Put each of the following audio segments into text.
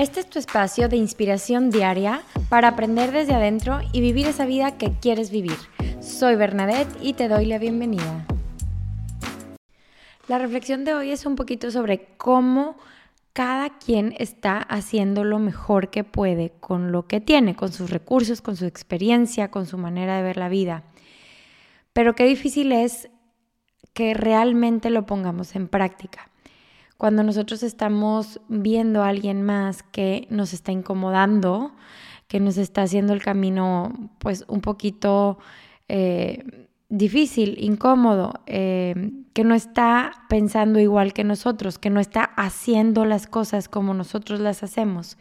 Este es tu espacio de inspiración diaria para aprender desde adentro y vivir esa vida que quieres vivir. Soy Bernadette y te doy la bienvenida. La reflexión de hoy es un poquito sobre cómo cada quien está haciendo lo mejor que puede con lo que tiene, con sus recursos, con su experiencia, con su manera de ver la vida. Pero qué difícil es que realmente lo pongamos en práctica cuando nosotros estamos viendo a alguien más que nos está incomodando, que nos está haciendo el camino pues un poquito eh, difícil, incómodo, eh, que no está pensando igual que nosotros, que no está haciendo las cosas como nosotros las hacemos.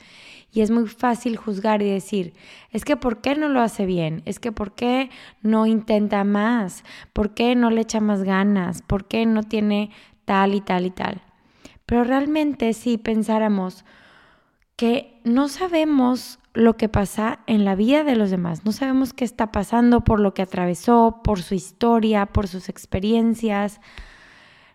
Y es muy fácil juzgar y decir, es que ¿por qué no lo hace bien? Es que ¿por qué no intenta más? ¿Por qué no le echa más ganas? ¿Por qué no tiene tal y tal y tal? Pero realmente si pensáramos que no sabemos lo que pasa en la vida de los demás, no sabemos qué está pasando por lo que atravesó, por su historia, por sus experiencias,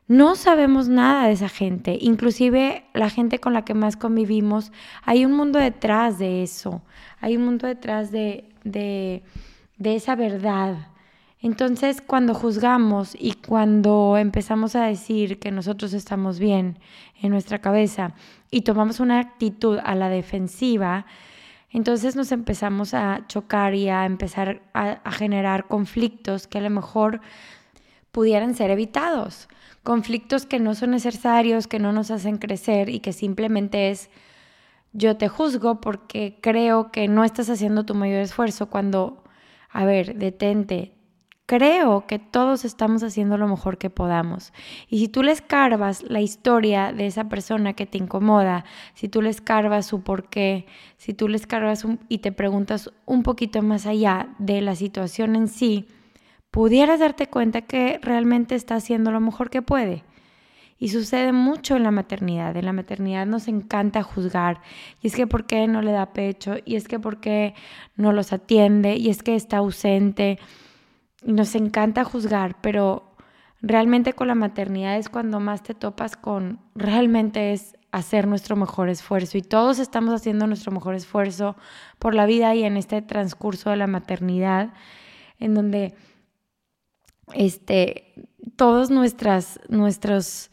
no sabemos nada de esa gente, inclusive la gente con la que más convivimos, hay un mundo detrás de eso, hay un mundo detrás de, de, de esa verdad entonces, cuando juzgamos y cuando empezamos a decir que nosotros estamos bien en nuestra cabeza y tomamos una actitud a la defensiva, entonces nos empezamos a chocar y a empezar a, generar conflictos que a lo mejor pudieran ser evitados. Conflictos que no son necesarios, que no nos hacen crecer y que simplemente es yo te juzgo porque creo que no estás haciendo tu mayor esfuerzo cuando, a ver, detente, creo que todos estamos haciendo lo mejor que podamos. Y si tú le escarbas la historia de esa persona que te incomoda, si tú le escarbas su porqué, si tú le escarbas y te preguntas un poquito más allá de la situación en sí, pudieras darte cuenta que realmente está haciendo lo mejor que puede. Y sucede mucho en la maternidad. En la maternidad nos encanta juzgar. Y es que por qué no le da pecho. Y es que por qué no los atiende. Y es que está ausente y nos encanta juzgar, pero realmente con la maternidad es cuando más te topas con, realmente es hacer nuestro mejor esfuerzo. Y todos estamos haciendo nuestro mejor esfuerzo por la vida y en este transcurso de la maternidad, en donde este, todos nuestras, nuestros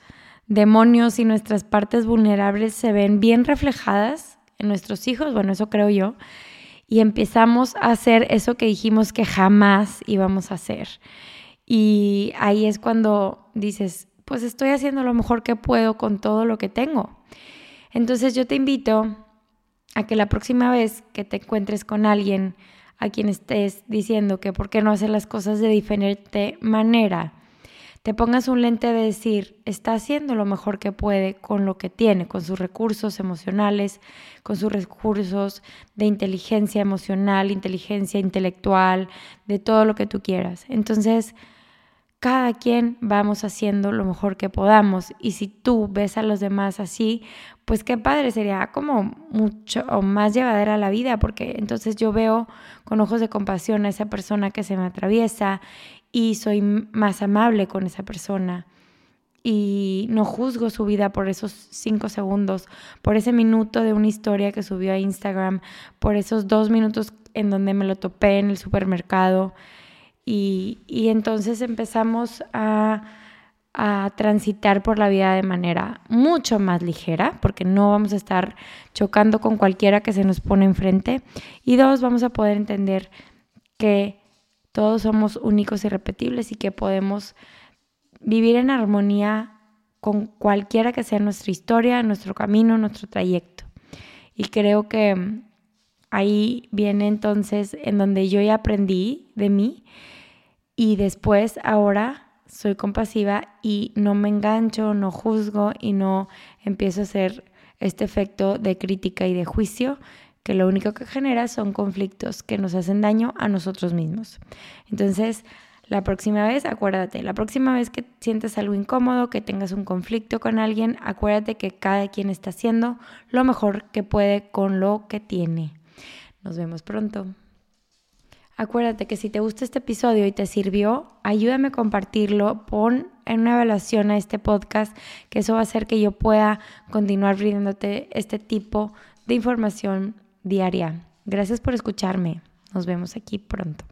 demonios y nuestras partes vulnerables se ven bien reflejadas en nuestros hijos, bueno, eso creo yo, y empezamos a hacer eso que dijimos que jamás íbamos a hacer. Y ahí es cuando dices, pues estoy haciendo lo mejor que puedo con todo lo que tengo. Entonces yo te invito a que la próxima vez que te encuentres con alguien a quien estés diciendo que por qué no hace las cosas de diferente manera, te pongas un lente de decir, está haciendo lo mejor que puede con lo que tiene, con sus recursos emocionales, con sus recursos de inteligencia emocional, inteligencia intelectual, de todo lo que tú quieras. Entonces, cada quien vamos haciendo lo mejor que podamos y si tú ves a los demás así, pues qué padre, sería como mucho más llevadera la vida porque entonces yo veo con ojos de compasión a esa persona que se me atraviesa y soy más amable con esa persona y no juzgo su vida por esos cinco segundos, por ese minuto de una historia que subió a Instagram, por esos dos minutos en donde me lo topé en el supermercado. Y, entonces empezamos a, a, transitar por la vida de manera mucho más ligera, porque no vamos a estar chocando con cualquiera que se nos pone enfrente. Y dos, vamos a poder entender que todos somos únicos y repetibles y que podemos vivir en armonía con cualquiera que sea nuestra historia, nuestro camino, nuestro trayecto. Y creo que ahí viene entonces en donde yo ya aprendí de mí y después ahora soy compasiva y no me engancho, no juzgo y no empiezo a hacer este efecto de crítica y de juicio, que lo único que genera son conflictos que nos hacen daño a nosotros mismos. Entonces, la próxima vez, acuérdate, la próxima vez que sientas algo incómodo, que tengas un conflicto con alguien, acuérdate que cada quien está haciendo lo mejor que puede con lo que tiene. Nos vemos pronto. Acuérdate que si te gusta este episodio y te sirvió, ayúdame a compartirlo, pon en una evaluación a este podcast, que eso va a hacer que yo pueda continuar brindándote este tipo de información diaria. Gracias por escucharme. Nos vemos aquí pronto.